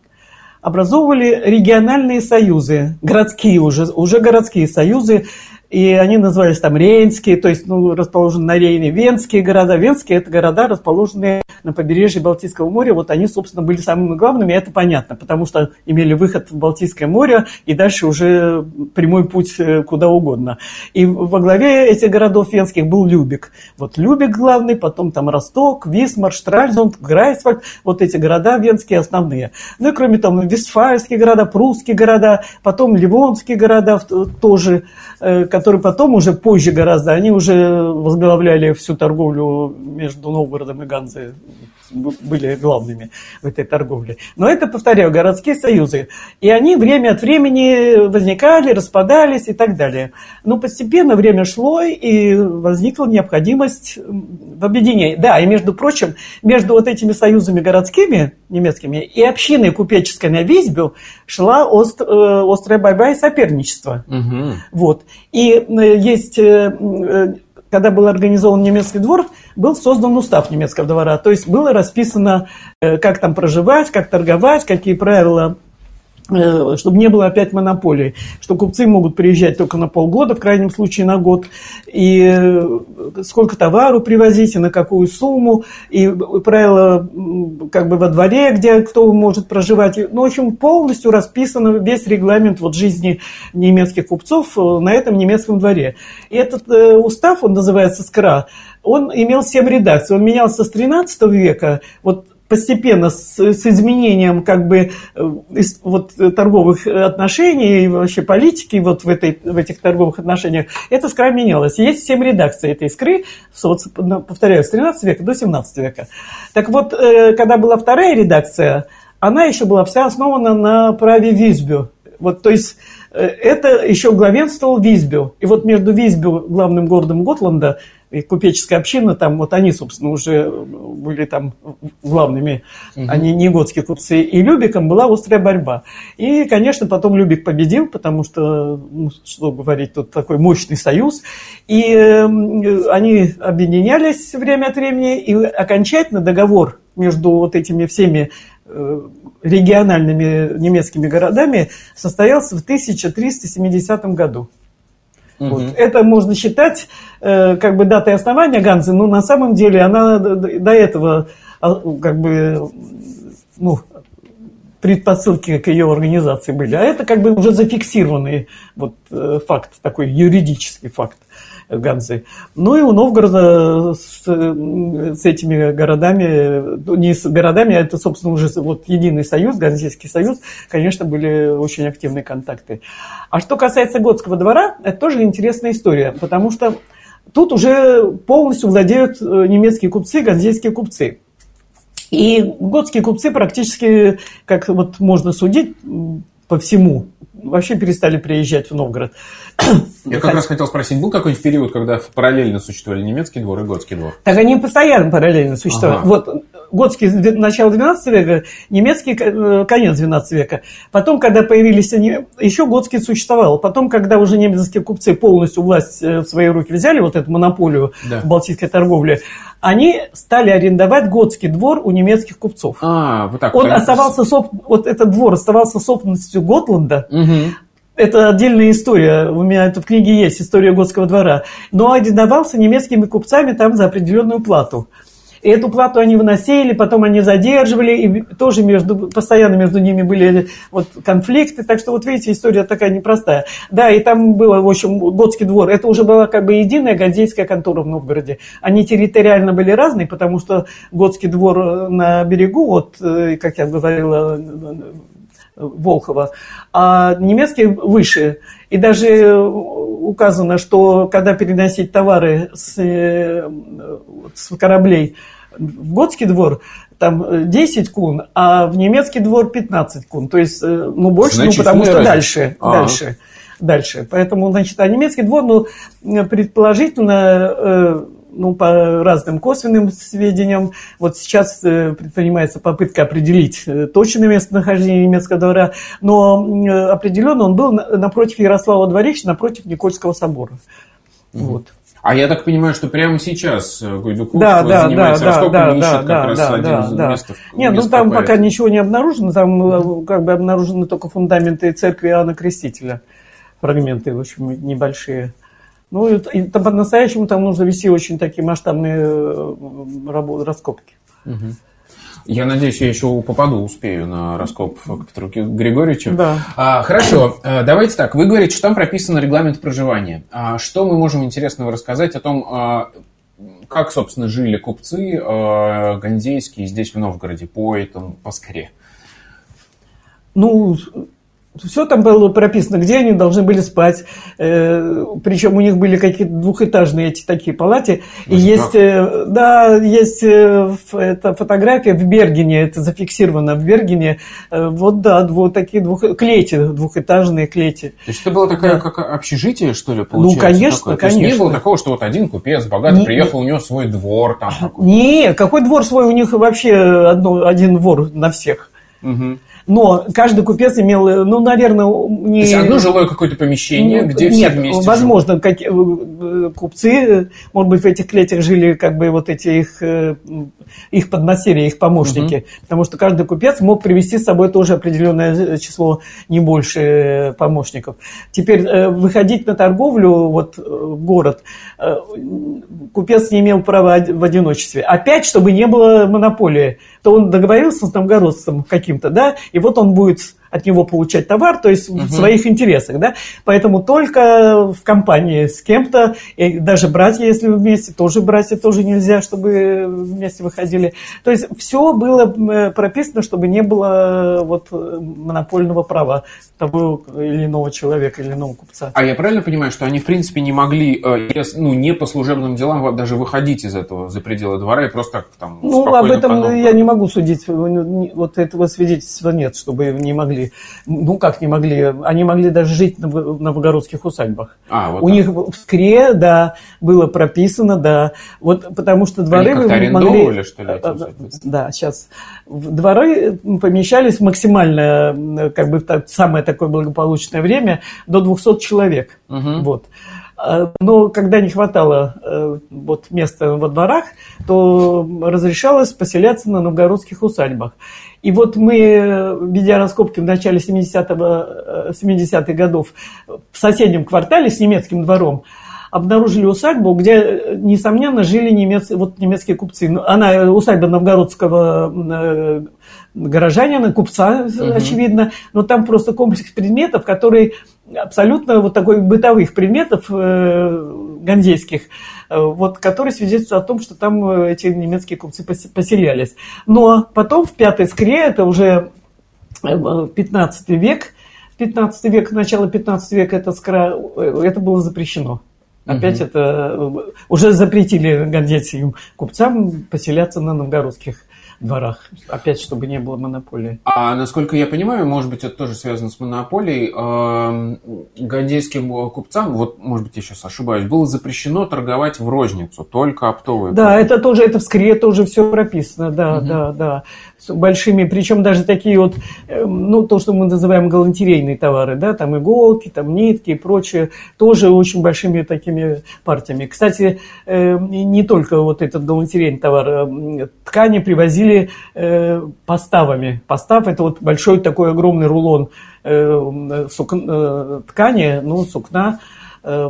образовывали региональные союзы, городские уже, уже городские союзы, и они назывались там Рейнские, то есть ну, расположены на Рейне, Венские города. Венские – это города, расположенные на побережье Балтийского моря. Вот они, собственно, были самыми главными, и это понятно, потому что имели выход в Балтийское море, и дальше уже прямой путь э, куда угодно. И во главе этих городов венских был Любик. Вот Любик главный, потом там Росток, Висмар, Штральзунд, Грайсвальд. Вот эти города венские основные. Ну и кроме того, Вестфальские города, прусские города, потом Ливонские города тоже, э, которые потом, уже позже гораздо, они уже возглавляли всю торговлю между Новгородом и Ганзой были главными в этой торговле. Но это, повторяю, городские союзы. И они время от времени возникали, распадались и так далее. Но постепенно время шло, и возникла необходимость в объединении. Да, и между прочим, между вот этими союзами городскими немецкими и общиной купеческой на Визбю шла ост, э, острая борьба и соперничество. Угу. Вот. И э, есть э, когда был организован немецкий двор, был создан устав немецкого двора. То есть было расписано, э, как там проживать, как торговать, какие правила чтобы не было опять монополии, что купцы могут приезжать только на полгода, в крайнем случае на год, и э, сколько товару привозить, и на какую сумму, и правила как бы во дворе, где кто может проживать. Ну, в общем, полностью расписан весь регламент вот жизни немецких купцов э, на этом немецком дворе. И этот устав, он называется СКРА, он имел семь редакций. Он менялся с 13 века. Вот постепенно с, с изменением как бы э, вот, торговых отношений и вообще политики вот в, этой, в этих торговых отношениях, это скра менялось. Есть семь редакций этой искры, повторяю, с 13 века до 17 века. Так вот, э, когда была вторая редакция, она еще была вся основана на праве Визбю. Вот, то есть э, это еще главенствовал Визбю. И вот между Визбю, главным городом Готланда, и купеческая община, там вот они, собственно, уже были там главными, угу. они не готские купцы, и Любиком была острая борьба. И, конечно, потом Любик победил, потому что, ну, что говорить, тут такой мощный союз, и э, они объединялись время от времени, и окончательно договор между вот этими всеми э, региональными немецкими городами состоялся в 1370 году. Угу. Вот. Это можно считать э, как бы датой основания Ганзы, но на самом деле она до этого а, как бы ну, предпосылки к ее организации были. А это как бы уже зафиксированный вот, э, факт, такой юридический факт. Ганзы. Ну и у Новгорода с, с этими городами, ну, не с городами, а это, собственно, уже вот единый союз, Ганзейский союз, конечно, были очень активные контакты. А что касается Готского двора, это тоже интересная история, потому что тут уже полностью владеют э, немецкие купцы, ганзейские купцы. И готские купцы практически, как вот можно судить, по всему вообще перестали приезжать в Новгород. Я как раз хотел спросить, был какой-нибудь период, когда параллельно существовали немецкий двор и готский двор? Так они постоянно параллельно существовали. Ага. Вот готский начало 12 века, немецкий э, конец 12 века. Потом, когда появились они, еще готский существовал. Потом, когда уже немецкие купцы полностью власть э, в свои руки взяли, вот эту монополию да. в балтийской торговле, они стали арендовать готский двор у немецких купцов. А, вот так. Он оставался, соп... вот этот двор оставался собственностью Готланда, угу. Это отдельная история. У меня это в книге есть, история Готского двора. Но арендовался немецкими купцами там за определенную плату. И эту плату они выносили, потом они задерживали, и тоже между, постоянно между ними были вот конфликты. Так что вот видите, история такая непростая. Да, и там было, в общем, Готский двор. Это уже была как бы единая газейская контора в Новгороде. Они территориально были разные, потому что Готский двор на берегу, вот, э, как я говорила, Волхова, а немецкий выше. И даже указано, что когда переносить товары с, э, с кораблей в Готский двор, там 10 кун, а в немецкий двор 15 кун. То есть, э, ну, больше, ну, потому что разница. дальше, а -а. дальше, дальше. Поэтому, значит, а немецкий двор, ну, предположительно, э, ну, по разным косвенным сведениям. Вот сейчас э, предпринимается попытка определить э, точное местонахождение немецкого двора, но э, определенно он был напротив Ярослава Двореча, напротив Никольского собора. Угу. Вот. А я так понимаю, что прямо сейчас Гайдуков да, да, занимается да, раскопками да, и ищет да, как да, раз да, один из да. мест. Нет, ну там пока ничего не обнаружено, там как бы обнаружены только фундаменты церкви Иоанна Крестителя, фрагменты, в общем, небольшие. Ну, и, и по-настоящему там нужно вести очень такие масштабные э, работы, раскопки. Угу. Я надеюсь, я еще попаду, успею на раскоп к Петру Григорьевичу. Да. А, хорошо, э, давайте так. Вы говорите, что там прописан регламент проживания. А что мы можем интересного рассказать о том, а, как, собственно, жили купцы а, ганзейские здесь, в Новгороде, по этому, по? Ну, все там было прописано, где они должны были спать. Э, причем у них были какие-то двухэтажные эти такие палаты. И есть, э, да, есть э, эта фотография в Бергене, это зафиксировано в Бергене. Вот, да, вот такие двух, клети, двухэтажные клети. То есть это было такое, да. как общежитие, что ли, получается? Ну, конечно, такое? конечно. То есть не было такого, что вот один купец богатый не, приехал, у него свой двор там. Нет, какой двор свой? У них вообще одно, один двор на всех. Угу. Но каждый купец имел, э, ну, наверное, не... То есть одно жилое какое-то помещение, ну, где все вместе возможно, живут. как, э, э, купцы, может быть, в этих клетях жили как бы вот эти их, их подмастерья, их помощники. Угу. Потому что каждый купец мог привести с собой тоже определенное число, не больше помощников. Теперь выходить на торговлю вот, в город купец не имел права в одиночестве. Опять, чтобы не было монополии, то он договорился с новгородцем каким-то, да, и вот он будет от него получать товар, то есть угу. в своих интересах, да. Поэтому только в компании с кем-то, и даже братья, если вместе, тоже братья тоже нельзя, чтобы вместе выходили. То есть все было э, прописано, чтобы не было вот монопольного права того или иного человека, или иного купца. А я правильно понимаю, что они в принципе не могли, ну не по служебным делам даже выходить из этого за пределы двора и просто так там Ну об этом я не могу судить, вот этого свидетельства нет, чтобы не могли. Ну, как не могли? Они могли даже жить в новгородских усадьбах. А, вот У так. них в Скре, да, было прописано, да. Вот потому что дворы... Они как-то могли... что ли, эти Да, сейчас. Дворы помещались максимально, как бы, в самое такое благополучное время до 200 человек. Угу. Вот. А, но когда не хватало э, вот, места во дворах, то разрешалось поселяться на новгородских усадьбах. И вот мы, ведя раскопки в начале 70-х 70 годов в соседнем квартале с немецким двором, обнаружили усадьбу, где, несомненно, жили немец, вот немецкие купцы. Ну, она усадьба новгородского э, горожанина, купца, угу. очевидно, но там просто комплекс предметов, который абсолютно вот такой бытовых предметов э, ганзейских, э, вот, которые свидетельствуют о том, что там э, эти немецкие купцы поселялись. Но потом в пятой скре, это уже 15 век, 15 век, начало 15 века это, скра, это было запрещено. Опять угу. это уже запретили ганзейским купцам поселяться на новгородских дворах. Опять, чтобы не было монополии. А насколько я понимаю, может быть, это тоже связано с монополией, э, гандейским купцам, вот, может быть, я сейчас ошибаюсь, было запрещено торговать в розницу, только оптовые. Да, продукты. это тоже, это в скре тоже все прописано, да, угу. да, да. С большими, причем даже такие вот, эм, ну, то, что мы называем галантерейные товары, да, там иголки, там нитки и прочее, тоже очень большими такими партиями. Кстати, эм, не только вот этот галантерейный товар, эм, ткани привозили или э, поставами. Постав – это вот большой такой огромный рулон э, сук, э, ткани, ну, сукна, э,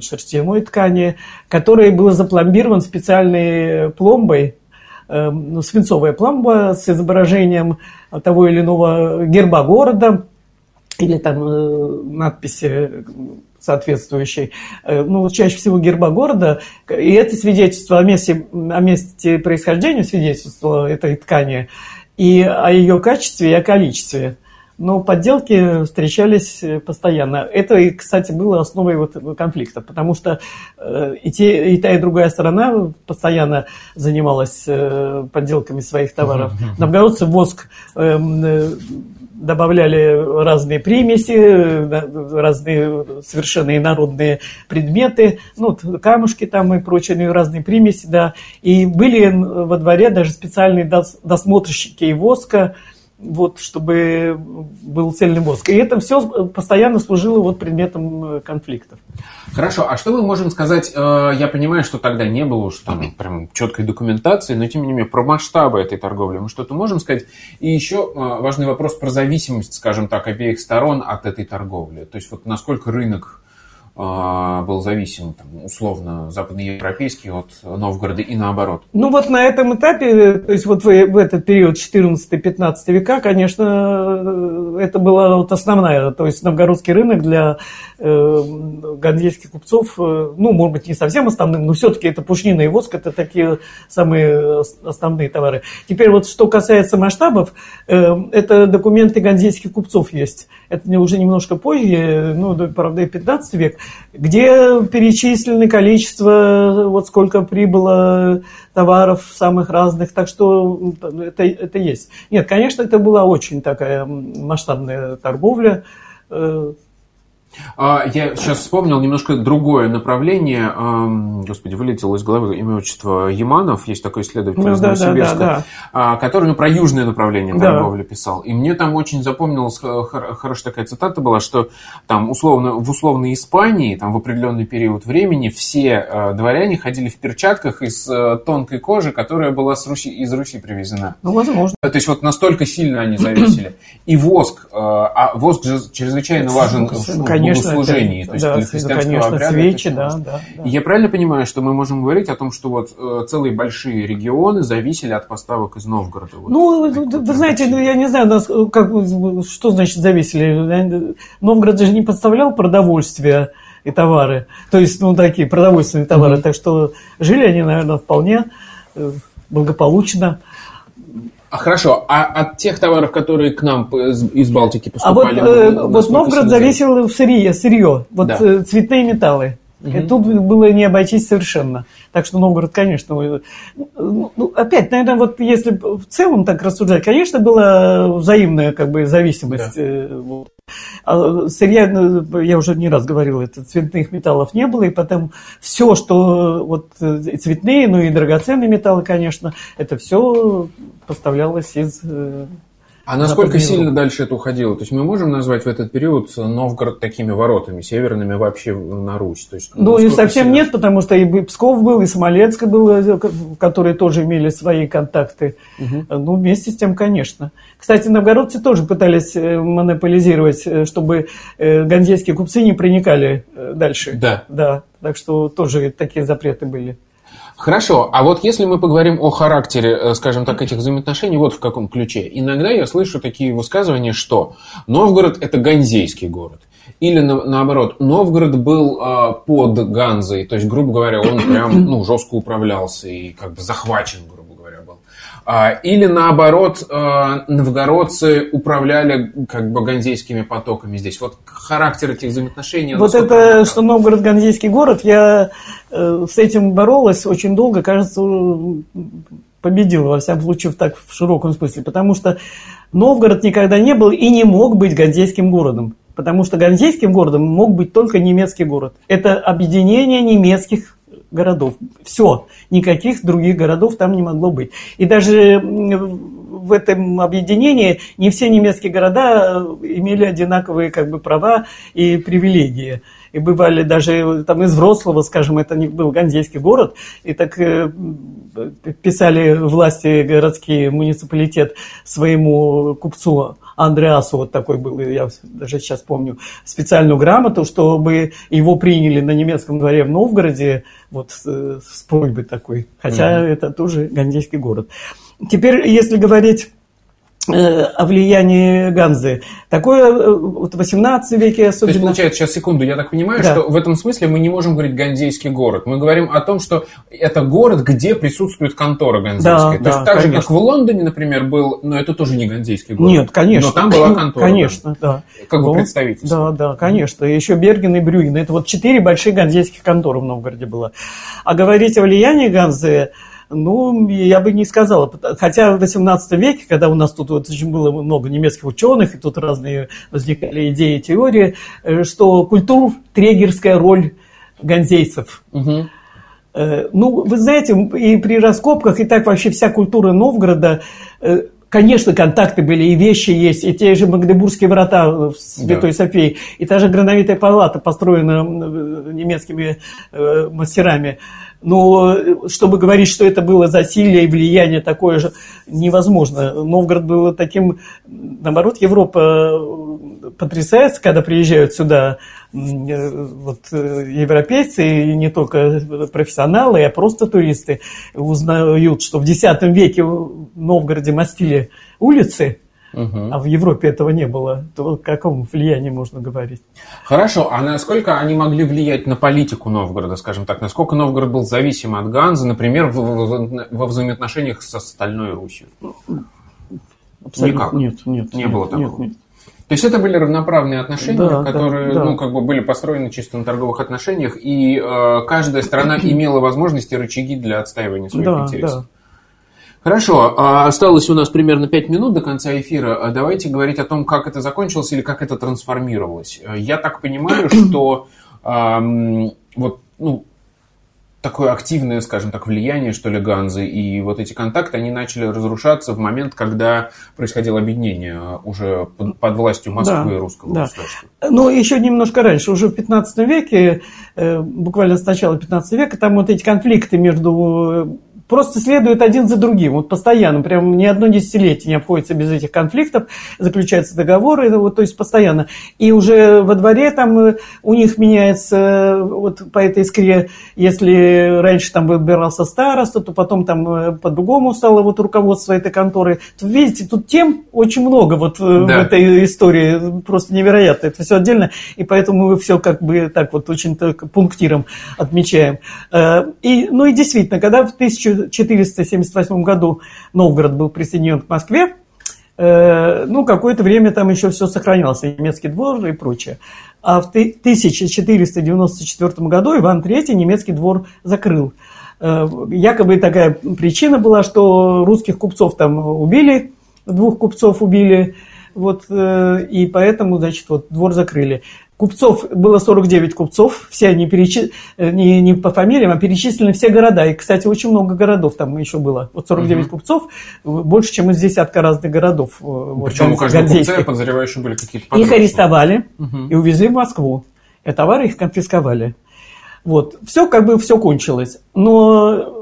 шерстяной ткани, который был запломбирован специальной пломбой, э, ну, свинцовая пломба с изображением того или иного герба города или там э, надписи соответствующей, э, ну, чаще всего герба города, и это свидетельство о месте, о месте происхождения, свидетельство этой ткани, и о ее качестве и о количестве. Но подделки встречались постоянно. Это, кстати, было основой вот конфликта, потому что э, и, те, и та, и другая сторона постоянно занималась э, подделками своих товаров. Новгородцы воск эм, добавляли разные примеси, разные совершенно инородные предметы, ну, камушки там и прочие, ну, разные примеси, да. И были во дворе даже специальные досмотрщики и воска, вот, чтобы был цельный мозг. И это все постоянно служило вот предметом э, конфликтов. Хорошо, а что мы можем сказать, э, я понимаю, что тогда не было уж там прям четкой документации, но тем не менее про масштабы этой торговли мы что-то можем сказать. И еще э, важный вопрос про зависимость, скажем так, обеих сторон от этой торговли. То есть вот насколько рынок был зависим, там, условно, западноевропейский от Новгорода и наоборот? Ну вот на этом этапе, то есть вот в, в этот период 14-15 века, конечно, это была вот основная, то есть новгородский рынок для э, ганзейских купцов, э, ну, может быть, не совсем основным, но все-таки это пушнина и воск, это такие самые основные товары. Теперь вот что касается масштабов, э, это документы ганзейских купцов есть. Это уже немножко позже, ну, правда, и 15 век, где перечислены количество, вот сколько прибыло товаров самых разных, так что это, это есть. Нет, конечно, это была очень такая масштабная торговля, э, я сейчас вспомнил немножко другое направление. Господи, вылетело из головы имя отчество Яманов. Есть такой исследователь ну, из да, Новосибирска, да, да, да. который ну, про южное направление торговли да. писал. И мне там очень запомнилась хорошая такая цитата была, что там условно, в условной Испании там в определенный период времени все э, дворяне ходили в перчатках из э, тонкой кожи, которая была с Руси, из Руси привезена. Ну, возможно. То есть вот настолько сильно они зависели. И воск, э, а воск же чрезвычайно важен в конечно, богослужении. Это, то есть да, христианского конечно, обряда свечи, да, да, да. Я правильно понимаю, что мы можем говорить о том, что вот э, целые большие регионы зависели от поставок из Новгорода? Вот, Ну, вы, вы знаете, ну, я не знаю, нас, как, что значит зависели. Новгород же не подставлял продовольствие и товары. То есть, ну, такие продовольственные товары. Мгм. Так что жили они, наверное, вполне э, благополучно. А хорошо, а от тех товаров, которые к нам из, Балтики А вот, поступали? э, вот Новгород зависел в сырье, сырье вот Да. э, цветные металлы. Мгм. И тут было не обойтись совершенно. Так что Новгород, конечно, э, ну, ну, опять, наверное, вот если в целом так рассуждать, конечно, была взаимная как бы зависимость. э, вот. А сырья, ну, я уже не раз говорил, это цветных металлов не было, и потом все, что вот э, и цветные, ну и драгоценные металлы, конечно, это все поставлялось из э, А насколько Западной сильно Европы. дальше это уходило? То есть мы можем назвать в этот период Новгород такими воротами, северными вообще на Русь? То есть, Ну и совсем сильно- нет, потому что и Псков был, и Смоленск был, которые тоже имели свои контакты. Мгм. Ну, вместе с тем, конечно. Кстати, новгородцы тоже пытались э, монополизировать, э, чтобы э, ганзейские купцы не проникали дальше. Да. Да, так что тоже такие запреты были. Хорошо, а вот если мы поговорим о характере, э, скажем так, этих взаимоотношений, вот в каком ключе. Иногда я слышу такие высказывания, что Новгород – это ганзейский город. Или на- наоборот, Новгород был э, под Ганзой, то есть, грубо говоря, он прям ну, жестко управлялся и как бы захвачен, грубо Или наоборот, э, новгородцы управляли как бы ганзейскими потоками здесь. Вот характер этих взаимоотношений. Вот это, что Новгород ганзейский город, я э, с этим боролась очень долго, кажется, победила, во всяком случае, так в широком смысле, потому что Новгород никогда не был и не мог быть ганзейским городом, потому что ганзейским городом мог быть только немецкий город. Это объединение немецких городов. Все, никаких других городов там не могло быть. И даже в этом объединении не все немецкие города э, имели одинаковые как бы права и привилегии. И бывали даже там из Вроцлава, скажем, это не был ганзейский город, и так э, писали власти городские, муниципалитет своему купцу Андреасу, вот такой был, я даже сейчас помню, специальную грамоту, чтобы его приняли на немецком дворе в Новгороде, вот э, с просьбой такой. Хотя Мгм. это тоже ганзейский город. Теперь, если говорить о влиянии Ганзы. Такое э, вот в 18 веке То есть, особенно... получается, сейчас секунду, я так понимаю, Да. что в этом смысле мы не можем говорить ганзейский город. Мы говорим о том, что это город, где присутствует контора ганзейская. Да, То да, есть, так же, конечно. как в Лондоне, например, был, но это тоже не ганзейский город. Нет, конечно. Но там была контора. Конечно, да. да, Как бы представительство. Да, да, конечно. И еще Берген и Брюген. Это вот четыре больших ганзейских конторы в Новгороде было. А говорить о влиянии Ганзы, ну, я бы не сказала. Хотя в 18 веке, когда у нас тут вот очень было много немецких ученых, и тут разные возникали идеи и теории, э, что культур трегерская роль ганзейцев. Э, Ну, вы знаете, и при раскопках, и так вообще вся культура Новгорода, э, конечно, контакты были, и вещи есть, и те же Магдебургские врата в Святой Да. Софии, и та же грановитая палата, построена немецкими мастерами. Но э, чтобы говорить, что это было засилие и влияние такое же, невозможно. Новгород был таким, наоборот, Европа э, потрясается, когда приезжают сюда э, вот, э, европейцы, и не только профессионалы, а просто туристы, узнают, что в X веке в Новгороде мастили улицы, Мгм. а в Европе этого не было. То о каком влиянии можно говорить? Хорошо, а насколько они могли влиять на политику Новгорода, скажем так? Насколько Новгород был зависим от Ганзы, например, в- в- во взаимоотношениях со Стальной Русью? Никак. Нет, нет. Не нет, было нет, такого. нет. То есть это были равноправные отношения, Да, которые, да, да. ну, как бы были построены чисто на торговых отношениях, и э, каждая страна <clears throat> имела возможности и рычаги для отстаивания своих Да, интересов. да. Хорошо, а осталось у нас примерно 5 минут до конца эфира. А Давайте говорить о том, как это закончилось или как это трансформировалось. Э, Я так понимаю, <clears throat> что ам, вот, ну, такое активное, скажем так, влияние, что ли, Ганзы и вот эти контакты, они начали разрушаться в момент, когда происходило объединение э, уже под, под властью Москвы Да, и русского да. государства. Ну, еще немножко раньше, уже в 15 веке, э, буквально с начала 15 века, там вот эти конфликты между просто следуют один за другим, вот постоянно, прям ни одно десятилетие не обходится без этих конфликтов, заключаются договоры, вот, то есть постоянно. И уже во дворе там э, у них меняется, вот по этой искре, если раньше там выбирался староста, то потом там э, по-другому стало вот руководство этой конторы. То, видите, тут тем очень много вот да. в этой истории, просто невероятно, это все отдельно, и поэтому мы все как бы так вот очень так пунктиром отмечаем. И, ну и действительно, когда в 1000 1478 году Новгород был присоединен к Москве, э, ну, какое-то время там еще все сохранялось, немецкий двор и прочее. А в 1494 году Иван III немецкий двор закрыл. Э, якобы такая причина была, что русских купцов там убили, двух купцов убили, вот, э, и поэтому, значит, вот двор закрыли. Купцов было 49 купцов, все они перечи... Э, не, не по фамилиям, а перечислены все города. И, кстати, очень много городов там еще было. Вот 49 угу. купцов, больше, чем из десятка разных городов. Э, Причем вот, у каждого купца, я подозреваю, еще были какие-то Их арестовали угу. и увезли в Москву. И товары их конфисковали. Вот. Все как бы все кончилось. Но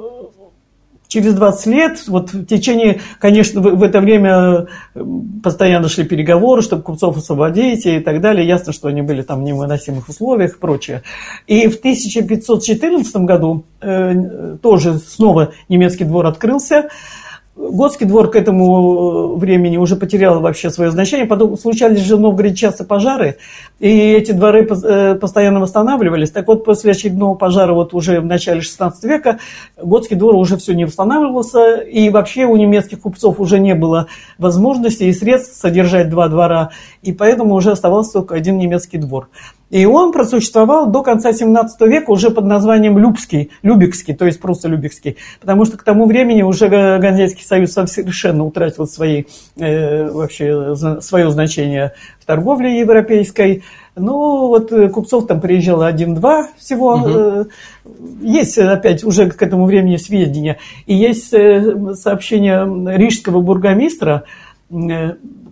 через 20 лет, вот в течение, конечно, в, в это время э, постоянно шли переговоры, чтобы купцов освободить и так далее. Ясно, что они были там в невыносимых условиях и прочее. И в 1514 году э, тоже снова немецкий двор открылся. Готский двор к этому э, времени уже потерял вообще свое значение. Потом случались же в Новгороде часто пожары, и эти дворы э, постоянно восстанавливались. Так вот, после очередного пожара вот уже в начале 16 века Готский двор уже все не восстанавливался, и вообще у немецких купцов уже не было возможности и средств содержать два двора, и поэтому уже оставался только один немецкий двор. И он просуществовал до конца 17 века уже под названием Любский, Любекский, то есть просто Любекский. Потому что к тому времени уже Ганзейский союз совершенно утратил свои, э, вообще, свое значение в торговле европейской. Ну, вот э, купцов там приезжало один-два всего. Угу. Есть, опять, уже к этому времени сведения. И есть э, сообщение рижского бургомистра,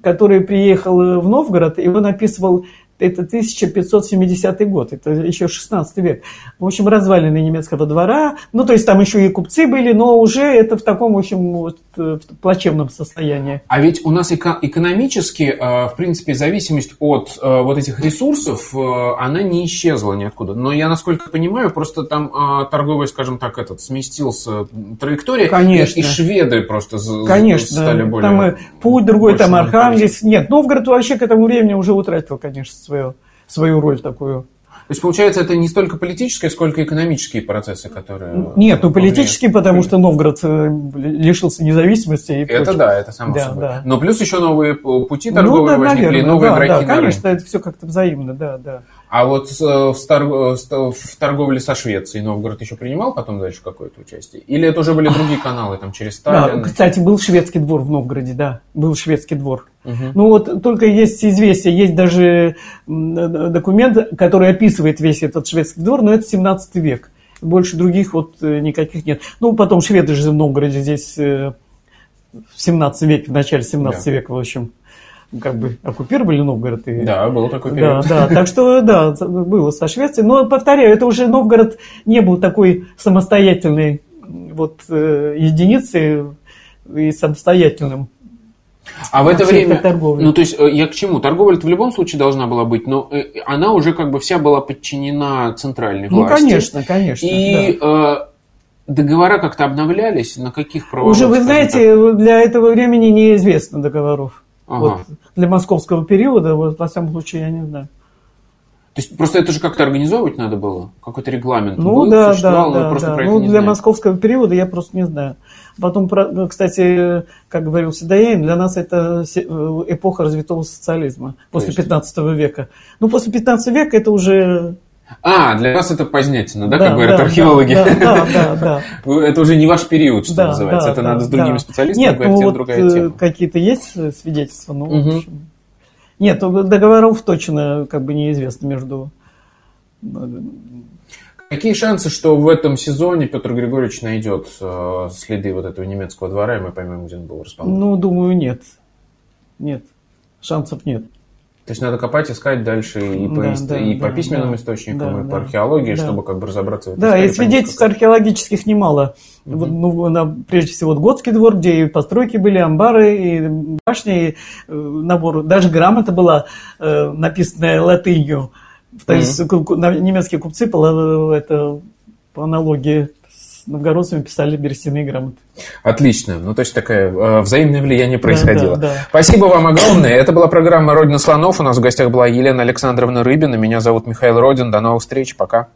который приехал в Новгород, и он описывал это 1570 год, это еще 16 век. В общем, развалины немецкого двора. Ну, то есть там еще и купцы были, но уже это в таком, в общем, вот, в плачевном состоянии. А ведь у нас эко- экономически, э, в принципе, зависимость от э, вот этих ресурсов, э, она не исчезла ниоткуда. Но я, насколько понимаю, просто там торговый, скажем так, этот сместился траектория. Конечно. И, и шведы просто Конечно. стали более... Там путь другой, там Архангельск. Нет, Новгород вообще к этому времени уже утратил, конечно, свою, свою роль такую. То есть, получается, это не столько политические, сколько экономические процессы, которые... Нет, ну политические, потому что Новгород э, лишился независимости. И это прочее. да, это само да, собой. Да. Но плюс еще новые пути торговые ну, да, возникли, наверное, новые да, игроки да, конечно, это все как-то взаимно, да, да. А вот в, торг... в торговле со Швецией Новгород еще принимал потом дальше какое-то участие? Или это уже были другие каналы, там через Сталин? Да, кстати, был шведский двор в Новгороде, да, был шведский двор. Угу. Ну вот только есть известие, есть даже документ, который описывает весь этот шведский двор, но это 17 век. Больше других вот э, никаких нет. Ну, потом шведы же в Новгороде здесь э, в 17 веке, в начале 17 да. века, в общем как бы оккупировали Новгород. И... Да, был такой период. Да, да, так что, да, было со Швецией. Но, повторяю, это уже Новгород не был такой самостоятельной вот э, единицей и самостоятельным. А в это время, ну то есть э, я к чему? Торговля в любом случае должна была быть, но э, она уже как бы вся была подчинена центральной ну, власти. Ну конечно, конечно. И да. э, договора как-то обновлялись, на каких правах? Уже вы знаете, для этого времени неизвестно договоров. Ага. Вот, для московского периода, вот, во всяком случае, я не знаю. То есть просто это же как-то организовывать надо было? Какой-то регламент ну, был, да, да, да, просто да. Ну, для знаем. московского периода я просто не знаю. Потом, ну, кстати, как говорил Седояин, для нас это э, эпоха развитого социализма после Конечно. 15 века. Ну, после 15 века это уже а, для вас это позднятина, да, да как говорят да, археологи? Да, да, да, да. <laughs> Это уже не ваш период, что да, называется. Да, это да, надо с другими да. специалистами Нет, говорить, ну, вот другая э, тема. Какие-то есть свидетельства, ну, угу. в общем. Нет, договоров точно как бы неизвестно между... Э, Какие шансы, что в этом сезоне Петр Григорьевич найдет э, следы вот этого немецкого двора, и мы поймем, где он был расположен? Ну, думаю, нет. Нет. Шансов нет. То есть надо копать, искать дальше и по, Да, ист- да, и по да, письменным да. источникам, Да, и по археологии, Да. чтобы как бы разобраться в этой Да, и свидетельств понять, археологических немало. Вот, ну, на- прежде всего, Готский двор, где и постройки были, амбары, и башни, и э, набор. Даже грамота была э, написанная латынью. То есть ку- на- немецкие купцы по, это, по аналогии с новгородцами писали берестяные грамоты. Отлично. Ну, то есть такое э, взаимное влияние происходило. да, да. Спасибо вам огромное. Это была программа «Родина слонов». У нас в гостях была Елена Александровна Рыбина. Меня зовут Михаил Родин. До новых встреч. Пока.